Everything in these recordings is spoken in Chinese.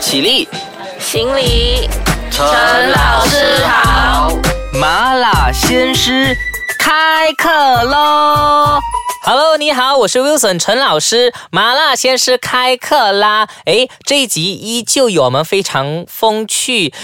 起立，行礼，陈老师好。麻辣鲜师开课喽！Hello，你好，我是 Wilson 陈老师，麻辣鲜师开课啦！诶，这一集依旧有我们非常风趣。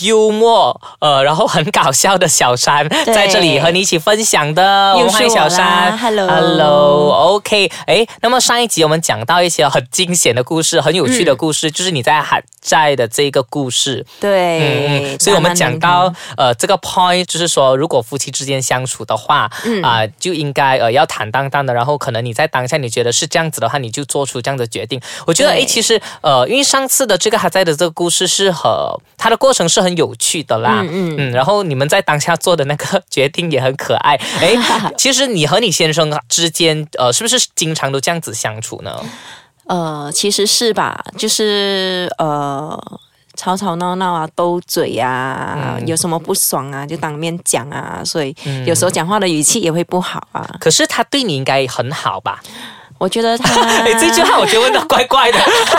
幽默，呃，然后很搞笑的小山在这里和你一起分享的，我们欢迎小山，Hello，Hello，OK，哎，那么上一集我们讲到一些很惊险的故事，很有趣的故事，就是你在海债的这个故事，对，嗯所以我们讲到呃这个 point，就是说如果夫妻之间相处的话，啊，就应该呃要坦荡荡的，然后可能你在当下你觉得是这样子的话，你就做出这样的决定。我觉得哎，其实呃，因为上次的这个还在的这个故事是和它的过程是。很有趣的啦，嗯嗯，然后你们在当下做的那个决定也很可爱。哎，其实你和你先生之间，呃，是不是经常都这样子相处呢？呃，其实是吧，就是呃，吵吵闹闹啊，斗嘴啊，有什么不爽啊，就当面讲啊，所以有时候讲话的语气也会不好啊。可是他对你应该很好吧？我觉得他，哎，这句话我觉得问的怪怪的。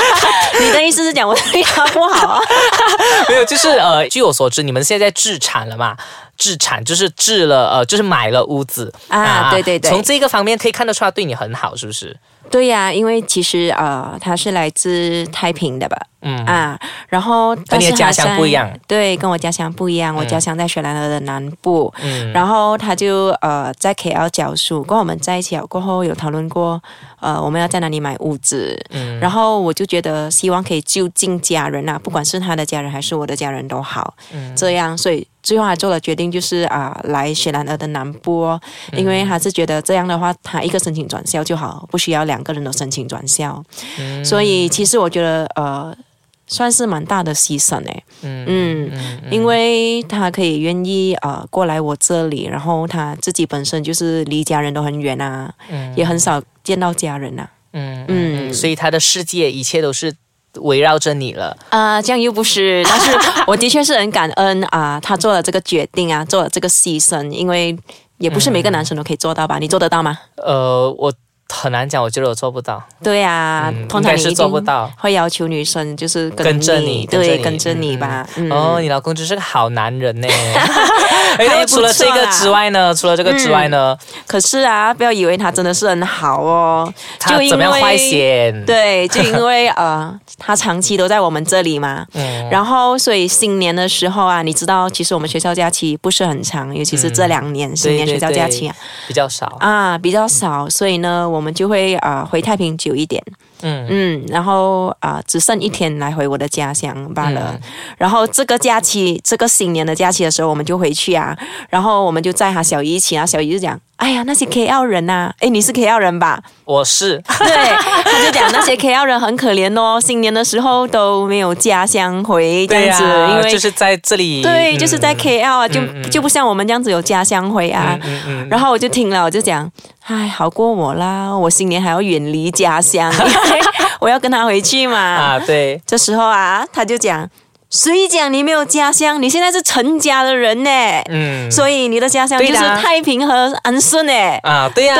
你的意思是讲我对他不好啊？没有，就是呃，据我所知，你们现在置产了嘛？置产就是置了，呃，就是买了屋子啊。对对对，从这个方面可以看得出来对你很好，是不是？对呀，因为其实呃，他是来自太平的吧？嗯啊，然后跟你的家乡不一样。对，跟我家乡不一样。我家乡在雪兰莪的南部。嗯，然后他就呃在 KL 教书，跟我们在一起了过后有讨论过，呃，我们要在哪里买屋子。嗯，然后我就觉得希望可以就近家人啊，不管是他的家人还是我的家人都好。嗯，这样，所以最后还做了决定，就是啊，来雪兰莪的南部，因为他是觉得这样的话，他一个申请转校就好，不需要两个人都申请转校。嗯，所以其实我觉得呃。算是蛮大的牺牲诶，嗯嗯，因为他可以愿意啊过来我这里，然后他自己本身就是离家人都很远啊，也很少见到家人呐，嗯嗯，所以他的世界一切都是围绕着你了啊，这样又不是，但是我的确是很感恩啊，他做了这个决定啊，做了这个牺牲，因为也不是每个男生都可以做到吧？你做得到吗？呃，我。很难讲，我觉得我做不到。对啊，通常是做不到，会要求女生就是跟着你，对，跟着你吧。哦，你老公真是个好男人呢。哎，除了这个之外呢？除了这个之外呢？可是啊，不要以为他真的是很好哦。他怎么样坏先？对，就因为呃，他长期都在我们这里嘛。嗯。然后，所以新年的时候啊，你知道，其实我们学校假期不是很长，尤其是这两年新年学校假期啊，比较少啊，比较少。所以呢。我们就会啊回太平久一点，嗯嗯，然后啊只剩一天来回我的家乡罢了。然后这个假期，这个新年的假期的时候，我们就回去啊。然后我们就载他小姨一起啊，小姨就讲。哎呀，那些 KL 人呐，哎，你是 KL 人吧？我是。对，他就讲那些 KL 人很可怜哦，新年的时候都没有家乡回这样子，因为就是在这里。对，就是在 KL 啊，就就不像我们这样子有家乡回啊。然后我就听了，我就讲，哎，好过我啦，我新年还要远离家乡，我要跟他回去嘛。啊，对。这时候啊，他就讲。谁讲你没有家乡？你现在是成家的人呢，嗯，所以你的家乡就是太平和安顺呢。啊，对呀，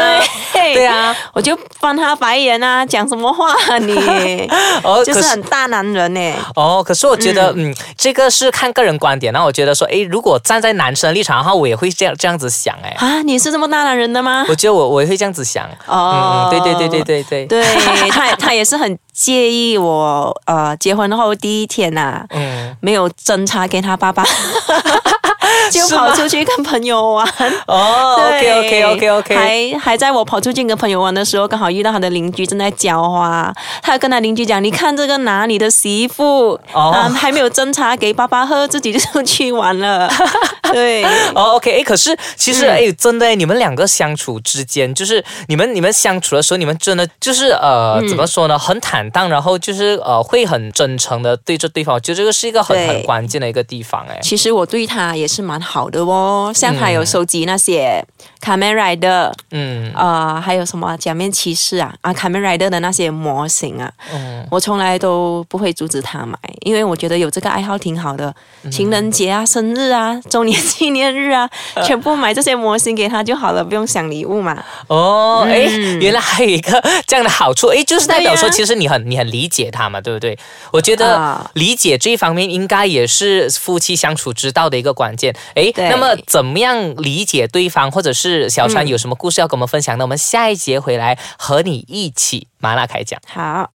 对，对呀，我就翻他白眼啊，讲什么话你？哦，就是很大男人呢。哦，可是我觉得，嗯，这个是看个人观点。那我觉得说，哎，如果站在男生的立场的话，我也会这样这样子想，哎，啊，你是这么大男人的吗？我觉得我我也会这样子想。哦，对对对对对对，对他他也是很。介意我呃结婚后第一天呐，嗯，没有侦查给他爸爸。就跑出去跟朋友玩。哦，OK OK OK OK，还还在我跑出去跟朋友玩的时候，刚好遇到他的邻居正在浇花，他跟他邻居讲：“你看这个哪里的媳妇，嗯，还没有侦查给爸爸喝，自己就出去玩了。” 对，哦 OK，哎，可是其实哎，真的，你们两个相处之间，就是你们你们相处的时候，你们真的就是呃，怎么说呢？很坦荡，然后就是呃，会很真诚的对着对方，我觉得这个是一个很很关键的一个地方。哎，其实我对他也是蛮。好的哦，像他有收集那些卡梅瑞的，嗯啊，还有什么假面骑士啊啊，卡梅瑞的的那些模型啊，嗯，我从来都不会阻止他买，因为我觉得有这个爱好挺好的。情人节啊、生日啊、周年纪念日啊，全部买这些模型给他就好了，不用想礼物嘛。哦，哎，原来还有一个这样的好处，哎，就是代表说，其实你很你很理解他嘛，对不对？我觉得啊理解这一方面应该也是夫妻相处之道的一个关键。哎，那么怎么样理解对方，或者是小川有什么故事要跟我们分享呢？我们下一节回来和你一起麻辣开讲。好，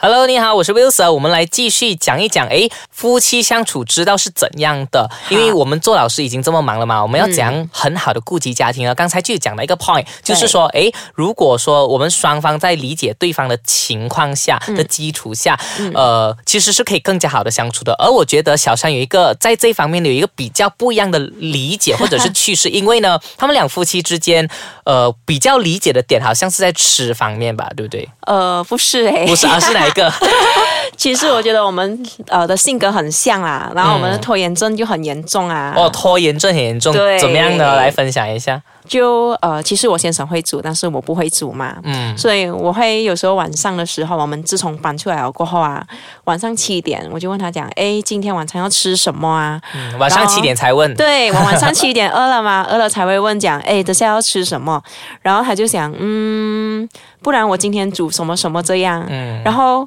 Hello，你好，我是 Wilson，我们来继续讲一讲，诶，夫妻相处之道是怎样的？因为我们做老师已经这么忙了嘛，我们要怎样很好的顾及家庭呢？刚才就讲了一个 point，就是说，诶，如果说我们双方在理解对方的情况下的基础下，呃，其实是可以更加好的相处的。而我觉得小山有一个在这方面有一个比较不一样的理解 或者是趋势，因为呢，他们两夫妻之间，呃，比较理解的点好像是在吃方面吧，对不对？呃，不是诶，不是，而是哪一个？其实我觉得我们呃的性格很像啊，然后我们的拖延症就很严重啊。哦，拖延症很严重，对怎么样呢？来分享一下。就呃，其实我先生会煮，但是我不会煮嘛。嗯所以我会有时候晚上的时候，我们自从搬出来了过后啊，晚上七点我就问他讲，哎，今天晚餐要吃什么啊？嗯，晚上七点才问。对我晚上七点饿了吗？饿了才会问讲，哎，等下要吃什么？然后他就想，嗯，不然我今天煮什么什么这样。嗯，然后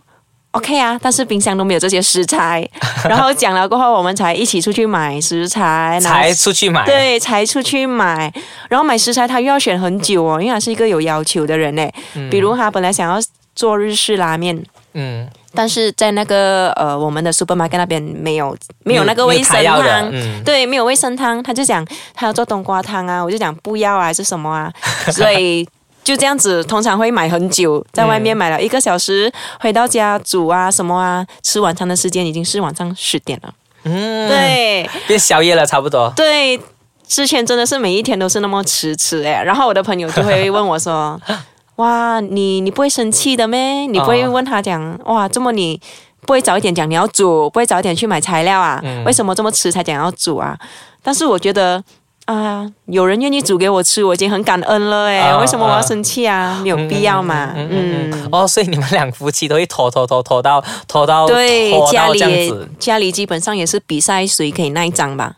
OK 啊，但是冰箱都没有这些食材。然后讲了过后，我们才一起出去买食材，才出去买。，对，才出去买。然后买食材他又要选很久哦，因为他是一个有要求的人嘞。比如他本来想要做日式拉面。嗯，但是在那个呃，我们的 supermarket 那边没有没有那个卫生汤，嗯对，没有卫生汤，他就讲他要做冬瓜汤啊，我就讲不要啊，还是什么啊，所以就这样子，通常会买很久，在外面买了一个小时，回到家煮啊什么啊，吃晚餐的时间已经是晚上十点了，嗯，，对变宵夜了，差不多。对。之前真的是每一天都是那么迟迟哎，然后我的朋友就会问我说：“ 哇，你你不会生气的咩？你不会哦问他讲哇，这么你不会早一点讲你要煮，不会早一点去买材料啊？嗯为什么这么迟才讲要煮啊？”但是我觉得啊、有人愿意煮给我吃，我已经很感恩了哎，啊为什么我要啊生气啊？没有必要嘛，嗯。哦，所以你们两夫妻都会拖拖拖拖到拖到对，家里子。家里基本上也是比赛谁可以耐脏吧，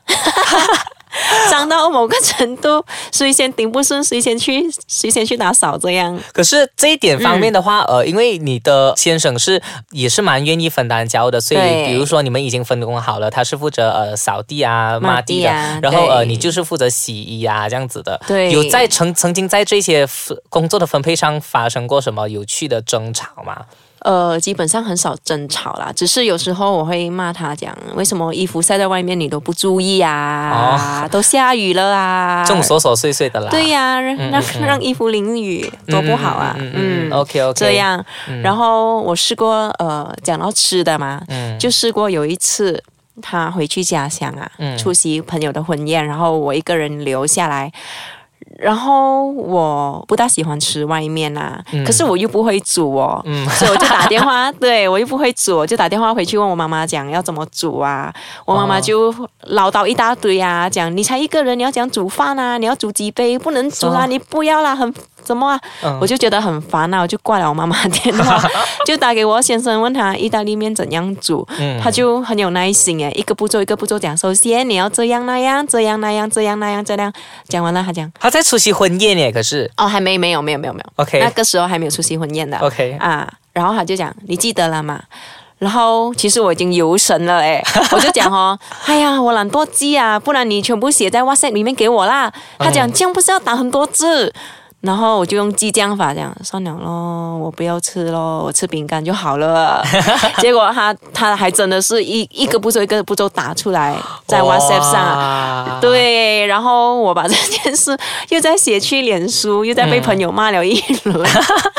脏到某个程度，谁先顶不顺，谁先去，谁先去打扫这样。可是这一点方面的话，嗯呃，因为你的先生是也是蛮愿意分担家务的，所以比如说你们已经分工好了，他是负责呃扫地啊、抹抹地的，地啊然后呃你就是负责洗衣啊这样子的。对有在曾曾经在这些分工作的分配上发生过什么有趣的争吵吗？呃，基本上很少争吵啦，只是有时候我会骂他讲，为什么衣服晒在外面你都不注意啊？都下雨了啊！这种琐琐碎碎的啦。对呀、让嗯让嗯让衣服淋雨多不好啊！嗯 OK OK，这样。然后我试过呃，讲到吃的嘛，嗯就试过有一次他回去家乡啊，嗯出席朋友的婚宴，然后我一个人留下来。然后我不大喜欢吃外面啊，可是我又不会煮哦，嗯 所以我就打电话，对我又不会煮，我就打电话回去问我妈妈讲要怎么煮啊。我妈妈就唠叨一大堆啊，讲你才一个人，你要讲煮饭啊，你要煮几杯，不能煮啊，哦你不要啦，很怎么啊？嗯。我就觉得很烦啊，我就挂了我妈妈电话，就打给我先生问他意大利面怎样煮，嗯。他就很有耐心诶，一个步骤一个步骤讲，首先你要这样那样，这样那样，这样那样，这样，讲完了他讲。他在出席婚宴呢，可是。哦还没没有没有没有没有。OK 那个时候还没有出席婚宴的。OK 啊，然后他就讲你记得了吗？然后其实我已经游神了哎，我就讲哦，哎呀，我懒惰记啊，不然你全部写在 WhatsApp 里面给我啦。他讲这样不是要打很多字，然后我就用激将法讲算了咯，我不要吃咯，我吃饼干就好了。结果他他还真的是一一个步骤一个步骤打出来在 WhatsApp 上对，然后我把这件事又在写去脸书，又在被朋友骂了一轮。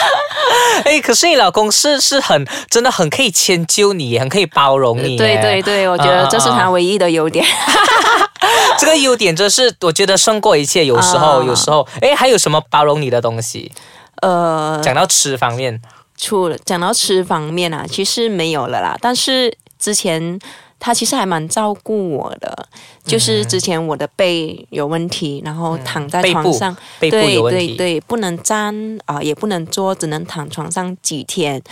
哎，可是你老公是是很真的很可以迁就你，很可以包容你耶。对对对，我觉得这是他唯一的优点。这个优点真是我觉得胜过一切。有时候，啊有时候，哎，还有什么包容你的东西？呃，讲到吃方面，除了讲到吃方面啊，其实没有了啦。但是之前他其实还蛮照顾我的。就是之前我的背有问题，然后躺在床上，背对对对，不能站啊，也不能坐，只能躺床上几天。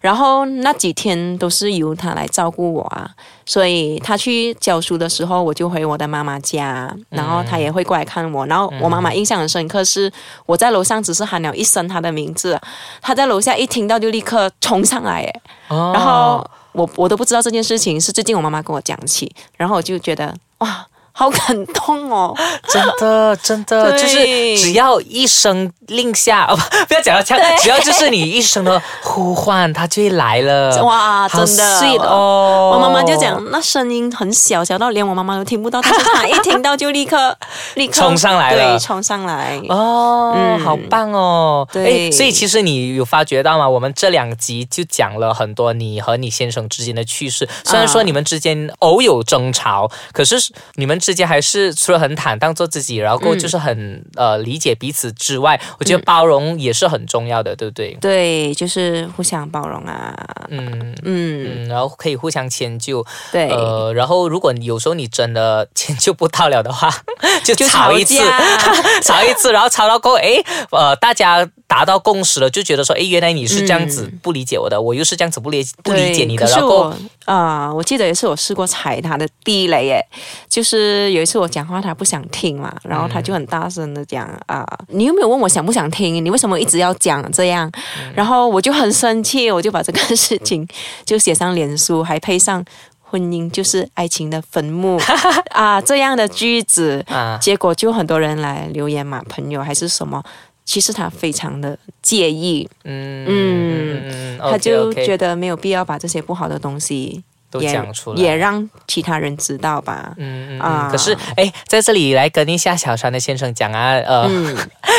然后那几天都是由他来照顾我啊。所以他去教书的时候，我就回我的妈妈家，然后他也会过来看我。然后我妈妈印象很深刻，是我在楼上只是喊了一声他的名字，他在楼下一听到就立刻冲上来，哎，然后。我我都不知道这件事情是最近我妈妈跟我讲起，然后我就觉得哇。好感动哦！真的，真的，就是只要一声令下，哦不，不要讲到这样，只要就是你一声的呼唤，他就会来了。哇，真的，sweet 哦！我妈妈就讲，那声音很小，小到连我妈妈都听不到，但是她一听到就立刻 立刻冲上来了，冲上来哦，嗯，好棒哦！对，所以其实你有发觉到吗？我们这两集就讲了很多你和你先生之间的趣事，虽然说你们之间偶有争吵，可是你们。之间还是除了很坦荡做自己，然后就是很呃理解彼此之外，我觉得包容也是很重要的，对不对？对，就是互相包容啊。嗯嗯，然后可以互相迁就。对，呃，然后如果有时候你真的迁就不到了的话，就吵一次，吵一次，然后吵到够，哎，呃，大家。达到共识了，就觉得说，哎，原来你是这样子不理解我的，我又是这样子不理不理解你的。然后啊，我记得也是我试过踩他的地雷，耶，就是有一次我讲话他不想听嘛，然后他就很大声的讲啊，你有没有问我想不想听？你为什么一直要讲这样？然后我就很生气，我就把这个事情就写上脸书，还配上婚姻就是爱情的坟墓 啊这样的句子，结果就很多人来留言嘛，朋友还是什么。其实他非常的介意，嗯嗯，他就觉得没有必要把这些不好的东西都讲出来，也让其他人知道吧。嗯啊，可是哎，在这里来跟一下小川的先生讲啊，呃，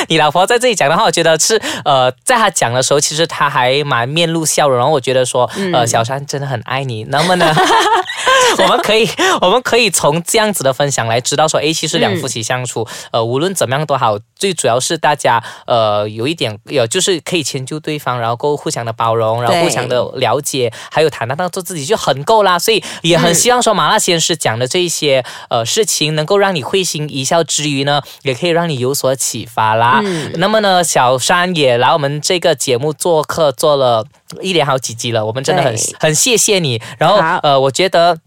你老婆在这里讲的话，我觉得是呃，在他讲的时候，其实他还蛮面露笑容，然后我觉得说，呃，小川真的很爱你，那么呢？我们可以，我们可以从这样子的分享来知道说，哎，其实两夫妻相处，呃，无论怎么样都好，最主要是大家，呃，有一点有，就是可以迁就对方，然后够互相的包容，然后互相的了解，还有坦荡荡做自己就很够啦。所以也很希望说，麻辣先生讲的这一些呃事情，能够让你会心一笑之余呢，也可以让你有所启发啦。那么呢，小山也来我们这个节目做客，做了一连好几集了，我们真的很很谢谢你。然后呃，我觉得。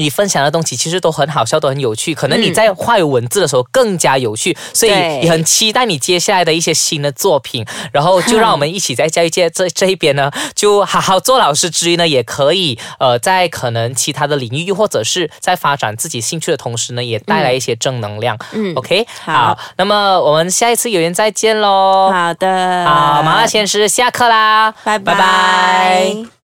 你分享的东西其实都很好笑，都很有趣。可能你在画有文字的时候更加有趣，所以也很期待你接下来的一些新的作品。然后就让我们一起在教育界这这一边呢，就好好做老师之余呢，也可以呃，在可能其他的领域，或者是在发展自己兴趣的同时呢，也带来一些正能量。嗯，OK，好，那么我们下一次有缘再见喽。好的，好，麻辣鲜师下课啦，拜拜。